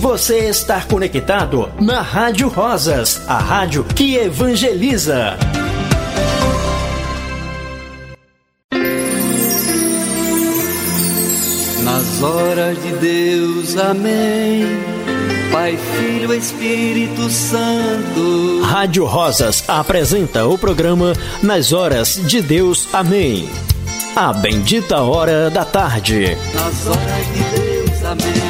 você está conectado na Rádio Rosas, a rádio que evangeliza. Nas horas de Deus, amém. Pai, Filho, Espírito Santo. Rádio Rosas apresenta o programa Nas Horas de Deus, amém. A bendita hora da tarde. Nas horas de Deus, amém.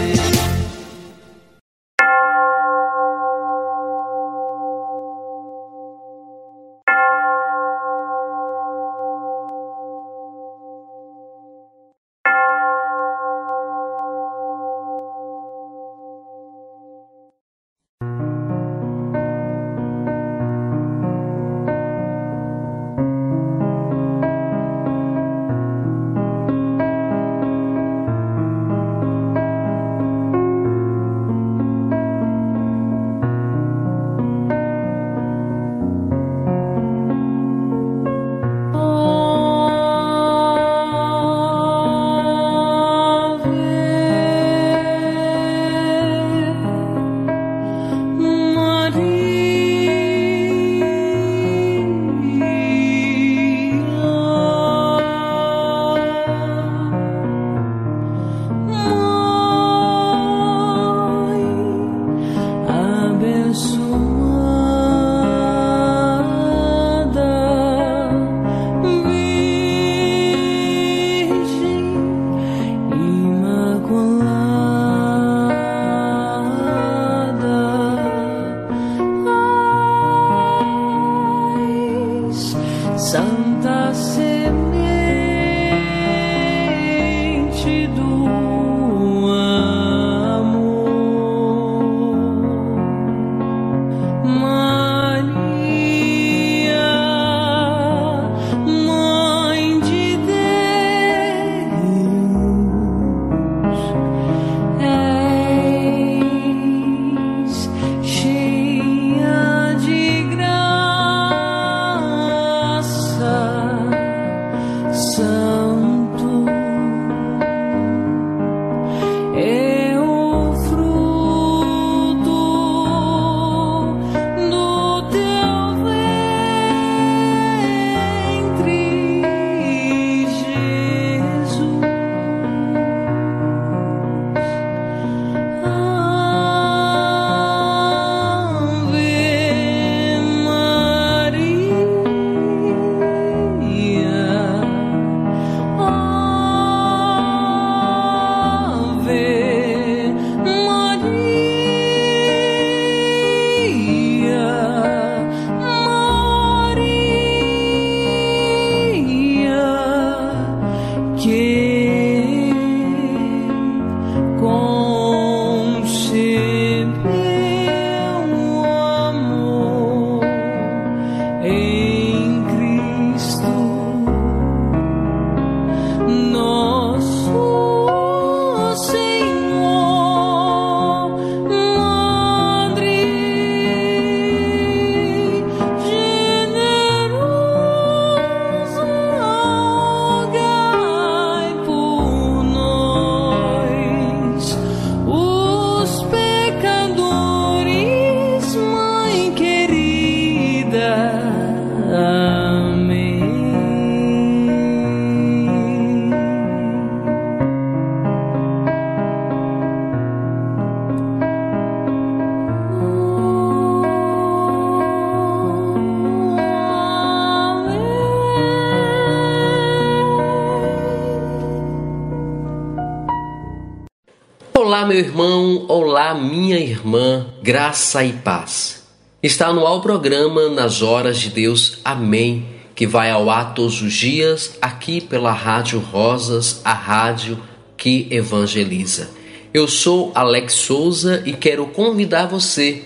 Irmão, olá, minha irmã, graça e paz. Está no ao programa Nas Horas de Deus, Amém, que vai ao ar todos os dias aqui pela Rádio Rosas, a rádio que evangeliza. Eu sou Alex Souza e quero convidar você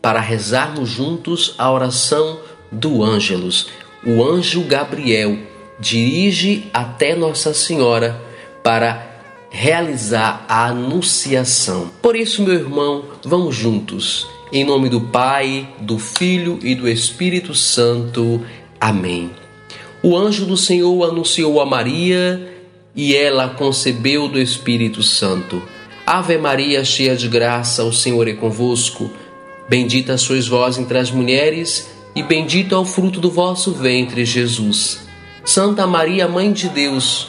para rezarmos juntos a oração do Ângelus. O anjo Gabriel dirige até Nossa Senhora para realizar a anunciação. Por isso, meu irmão, vamos juntos. Em nome do Pai, do Filho e do Espírito Santo. Amém. O anjo do Senhor anunciou a Maria e ela concebeu do Espírito Santo. Ave Maria, cheia de graça, o Senhor é convosco. Bendita sois vós entre as mulheres, e bendito é o fruto do vosso ventre, Jesus. Santa Maria, Mãe de Deus,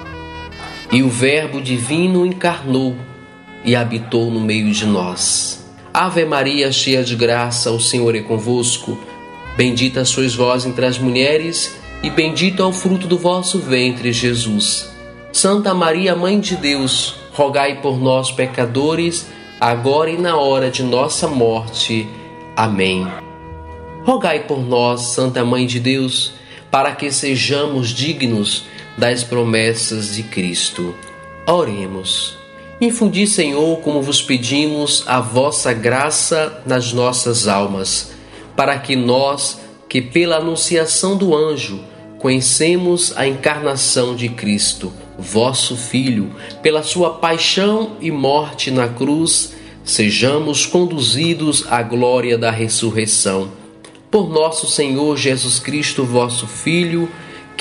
E o Verbo divino encarnou e habitou no meio de nós. Ave Maria, cheia de graça, o Senhor é convosco. Bendita sois vós entre as mulheres, e bendito é o fruto do vosso ventre, Jesus. Santa Maria, Mãe de Deus, rogai por nós, pecadores, agora e na hora de nossa morte. Amém. Rogai por nós, Santa Mãe de Deus, para que sejamos dignos das promessas de Cristo. Oremos. Infundi, Senhor, como vos pedimos, a vossa graça nas nossas almas, para que nós, que pela anunciação do anjo, conhecemos a encarnação de Cristo, vosso Filho, pela sua paixão e morte na cruz, sejamos conduzidos à glória da ressurreição. Por nosso Senhor Jesus Cristo, vosso Filho,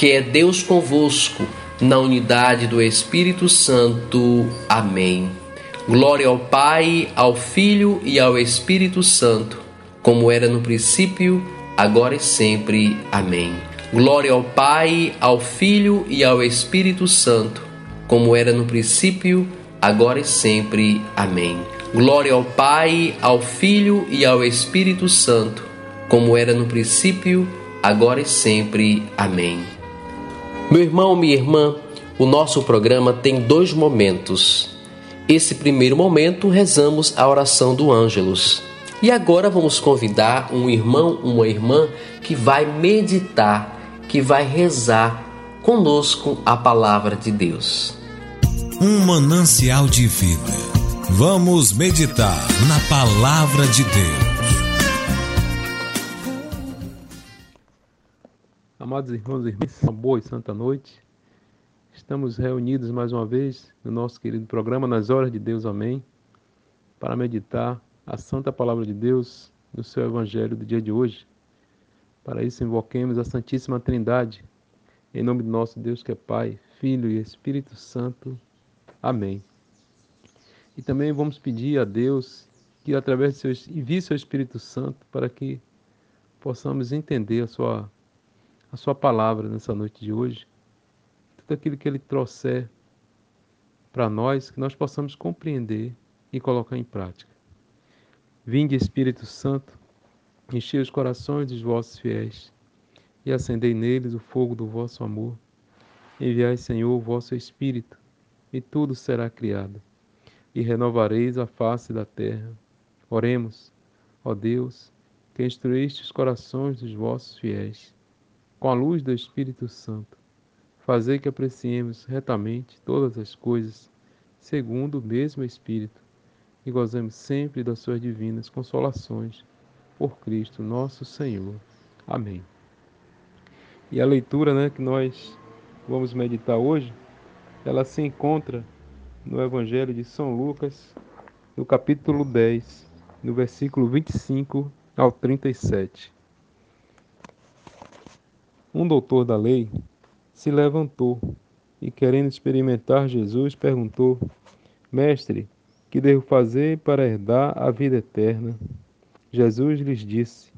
que é Deus convosco, na unidade do Espírito Santo. Amém. Glória ao Pai, ao Filho e ao Espírito Santo, como era no princípio, agora e sempre. Amém. Glória ao Pai, ao Filho e ao Espírito Santo, como era no princípio, agora e sempre. Amém. Glória ao Pai, ao Filho e ao Espírito Santo, como era no princípio, agora e sempre. Amém. Meu irmão, minha irmã, o nosso programa tem dois momentos. Esse primeiro momento rezamos a oração do Ângelus. E agora vamos convidar um irmão, uma irmã que vai meditar que vai rezar conosco a palavra de Deus. Um manancial de vida. Vamos meditar na palavra de Deus. Amados irmãos e irmãs, uma boa e santa noite. Estamos reunidos mais uma vez no nosso querido programa Nas Horas de Deus, Amém, para meditar a santa palavra de Deus no seu evangelho do dia de hoje. Para isso, invoquemos a Santíssima Trindade, em nome do nosso Deus que é Pai, Filho e Espírito Santo. Amém. E também vamos pedir a Deus que, através de seu, envie seu Espírito Santo para que possamos entender a sua, a sua palavra nessa noite de hoje. Tudo aquilo que Ele trouxer para nós, que nós possamos compreender e colocar em prática. Vinde, Espírito Santo, Enchei os corações dos vossos fiéis e acendei neles o fogo do vosso amor. Enviai, Senhor, o vosso Espírito, e tudo será criado, e renovareis a face da terra. Oremos, ó Deus, que instruíste os corações dos vossos fiéis, com a luz do Espírito Santo. Fazei que apreciemos retamente todas as coisas, segundo o mesmo Espírito, e gozemos sempre das suas divinas consolações por Cristo nosso Senhor. Amém. E a leitura né, que nós vamos meditar hoje, ela se encontra no Evangelho de São Lucas, no capítulo 10, no versículo 25 ao 37. Um doutor da lei se levantou e, querendo experimentar Jesus, perguntou: Mestre, que devo fazer para herdar a vida eterna? Jesus lhes disse: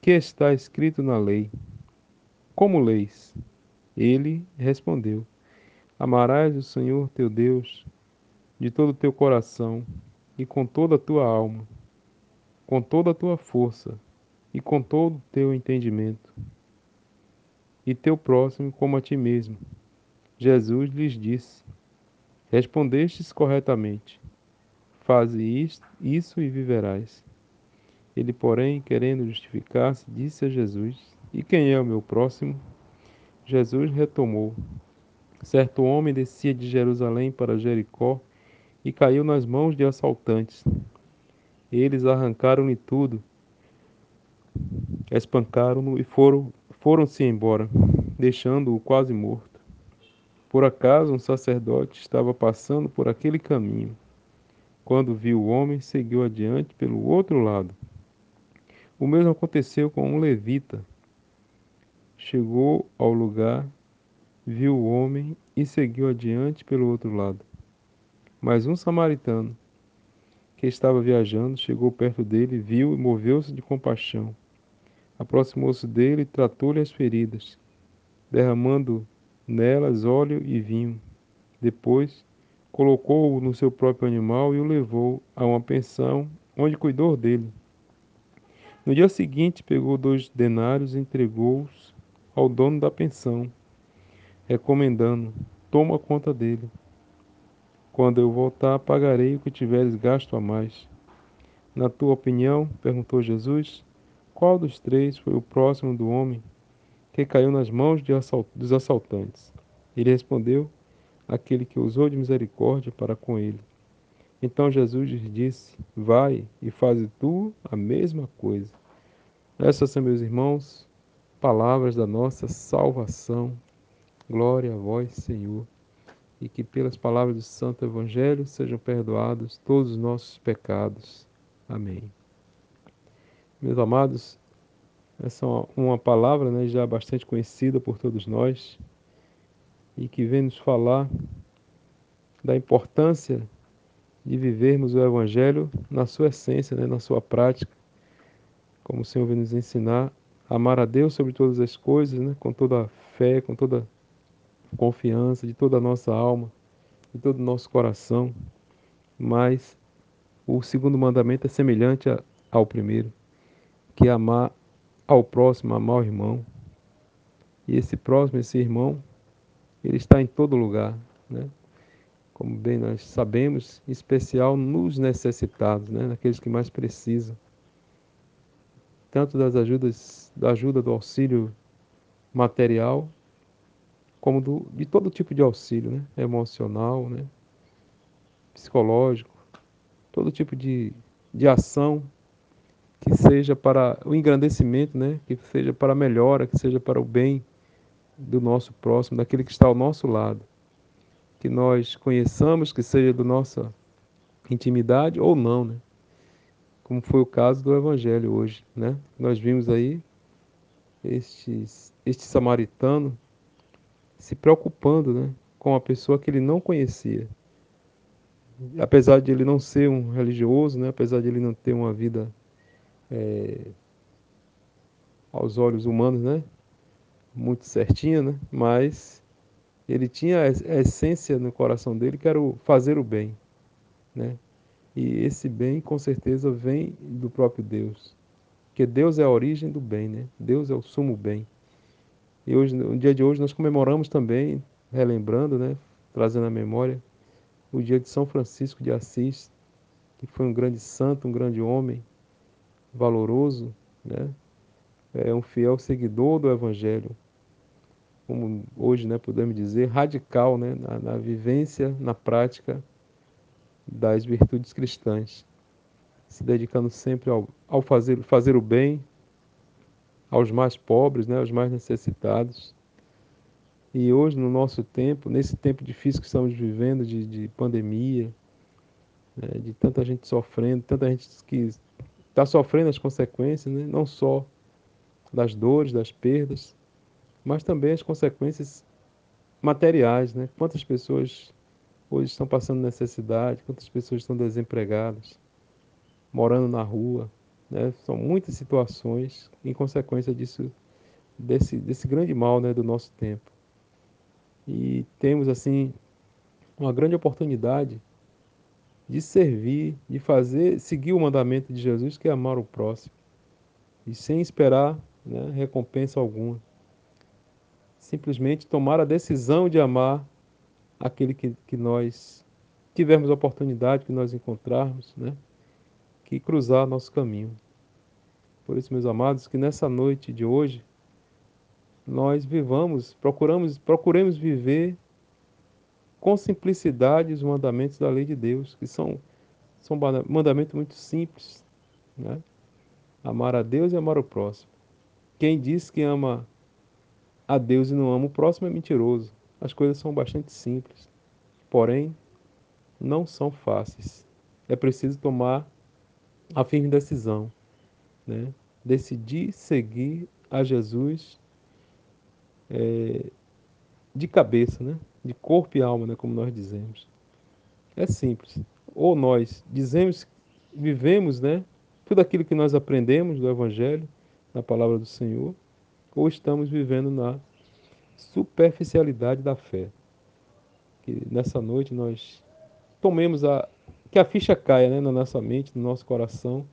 Que está escrito na lei? Como leis? Ele respondeu: Amarás o Senhor teu Deus de todo o teu coração e com toda a tua alma, com toda a tua força e com todo o teu entendimento, e teu próximo como a ti mesmo. Jesus lhes disse: Respondestes corretamente. Faze isso e viverás. Ele, porém, querendo justificar-se, disse a Jesus: E quem é o meu próximo? Jesus retomou: Certo homem descia de Jerusalém para Jericó e caiu nas mãos de assaltantes. Eles arrancaram-lhe tudo, espancaram-no e foram foram-se embora, deixando-o quase morto. Por acaso um sacerdote estava passando por aquele caminho. Quando viu o homem, seguiu adiante pelo outro lado. O mesmo aconteceu com um levita. Chegou ao lugar, viu o homem e seguiu adiante pelo outro lado. Mas um samaritano, que estava viajando, chegou perto dele, viu e moveu-se de compaixão. Aproximou-se dele e tratou-lhe as feridas, derramando nelas óleo e vinho. Depois, colocou-o no seu próprio animal e o levou a uma pensão, onde cuidou dele. No dia seguinte, pegou dois denários e entregou-os ao dono da pensão, recomendando: Toma conta dele. Quando eu voltar, pagarei o que tiveres gasto a mais. Na tua opinião, perguntou Jesus, qual dos três foi o próximo do homem que caiu nas mãos assalt dos assaltantes? Ele respondeu: Aquele que usou de misericórdia para com ele. Então Jesus lhe disse: Vai e faze tu a mesma coisa. Essas são, meus irmãos, palavras da nossa salvação. Glória a vós, Senhor e que pelas palavras do Santo Evangelho sejam perdoados todos os nossos pecados. Amém. Meus amados, essa é uma palavra né, já bastante conhecida por todos nós e que vem nos falar da importância de vivermos o Evangelho na sua essência, né, na sua prática, como o Senhor vem nos ensinar, amar a Deus sobre todas as coisas, né, com toda a fé, com toda confiança, de toda a nossa alma, de todo o nosso coração. Mas o segundo mandamento é semelhante ao primeiro, que é amar ao próximo, amar ao irmão. E esse próximo, esse irmão, ele está em todo lugar, né? Como bem nós sabemos, em especial nos necessitados, né? Naqueles que mais precisam. Tanto das ajudas, da ajuda do auxílio material, como do, de todo tipo de auxílio, né? emocional, né? psicológico, todo tipo de, de ação que seja para o engrandecimento, né? que seja para a melhora, que seja para o bem do nosso próximo, daquele que está ao nosso lado. Que nós conheçamos, que seja do nossa intimidade ou não, né? Como foi o caso do Evangelho hoje, né? Nós vimos aí estes, este samaritano se preocupando né, com a pessoa que ele não conhecia. Apesar de ele não ser um religioso, né, apesar de ele não ter uma vida é, aos olhos humanos né, muito certinha, né, mas ele tinha a essência no coração dele que era o fazer o bem. Né? E esse bem, com certeza, vem do próprio Deus. Porque Deus é a origem do bem, né? Deus é o sumo bem. E hoje, no dia de hoje nós comemoramos também, relembrando, né, trazendo à memória, o dia de São Francisco de Assis, que foi um grande santo, um grande homem, valoroso, né, é um fiel seguidor do Evangelho, como hoje, né, podemos dizer, radical, né, na, na vivência, na prática das virtudes cristãs, se dedicando sempre ao, ao fazer, fazer o bem, aos mais pobres, né, aos mais necessitados. E hoje, no nosso tempo, nesse tempo difícil que estamos vivendo, de, de pandemia, né, de tanta gente sofrendo, tanta gente que está sofrendo as consequências, né, não só das dores, das perdas, mas também as consequências materiais. Né? Quantas pessoas hoje estão passando necessidade, quantas pessoas estão desempregadas, morando na rua, né? São muitas situações em consequência disso, desse, desse grande mal né, do nosso tempo. E temos, assim, uma grande oportunidade de servir, de fazer, seguir o mandamento de Jesus, que é amar o próximo, e sem esperar né, recompensa alguma. Simplesmente tomar a decisão de amar aquele que, que nós tivermos a oportunidade, que nós encontrarmos, né? que cruzar nosso caminho. Por isso, meus amados, que nessa noite de hoje nós vivamos, procuramos, procuremos viver com simplicidade os mandamentos da lei de Deus, que são, são mandamentos muito simples. Né? Amar a Deus e amar o próximo. Quem diz que ama a Deus e não ama o próximo é mentiroso. As coisas são bastante simples, porém não são fáceis. É preciso tomar a firme decisão, né? decidir seguir a Jesus é, de cabeça, né? De corpo e alma, né? como nós dizemos. É simples. Ou nós dizemos, vivemos né? tudo aquilo que nós aprendemos do Evangelho, na palavra do Senhor, ou estamos vivendo na superficialidade da fé. Que nessa noite nós tomemos a. que a ficha caia né, na nossa mente, no nosso coração,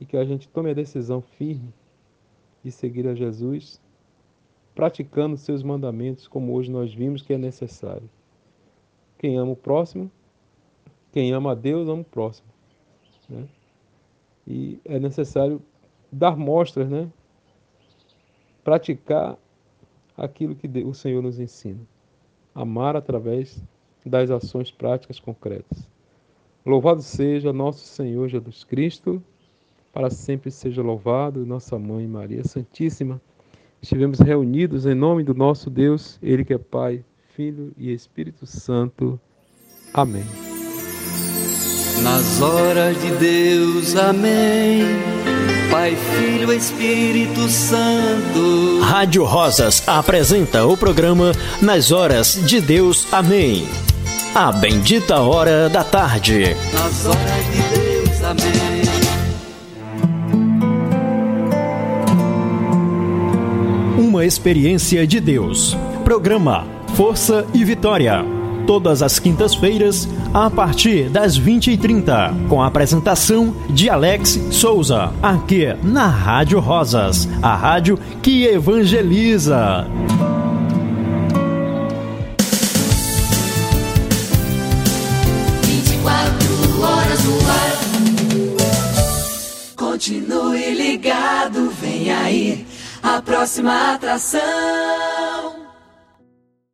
e que a gente tome a decisão firme de seguir a Jesus, praticando seus mandamentos, como hoje nós vimos que é necessário. Quem ama o próximo, quem ama a Deus, ama o próximo. Né? E é necessário dar mostras, né? praticar aquilo que o Senhor nos ensina. Amar através das ações práticas concretas. Louvado seja nosso Senhor Jesus Cristo, para sempre seja louvado, nossa mãe Maria Santíssima. Estivemos reunidos em nome do nosso Deus, Ele que é Pai, Filho e Espírito Santo. Amém. Nas horas de Deus, amém. Pai, Filho, Espírito Santo. Rádio Rosas apresenta o programa Nas Horas de Deus, amém. A bendita hora da tarde. Nas horas de Deus, amém. Uma experiência de Deus. Programa Força e Vitória. Todas as quintas-feiras, a partir das 20h30, com a apresentação de Alex Souza, aqui na Rádio Rosas, a rádio que evangeliza. A próxima atração.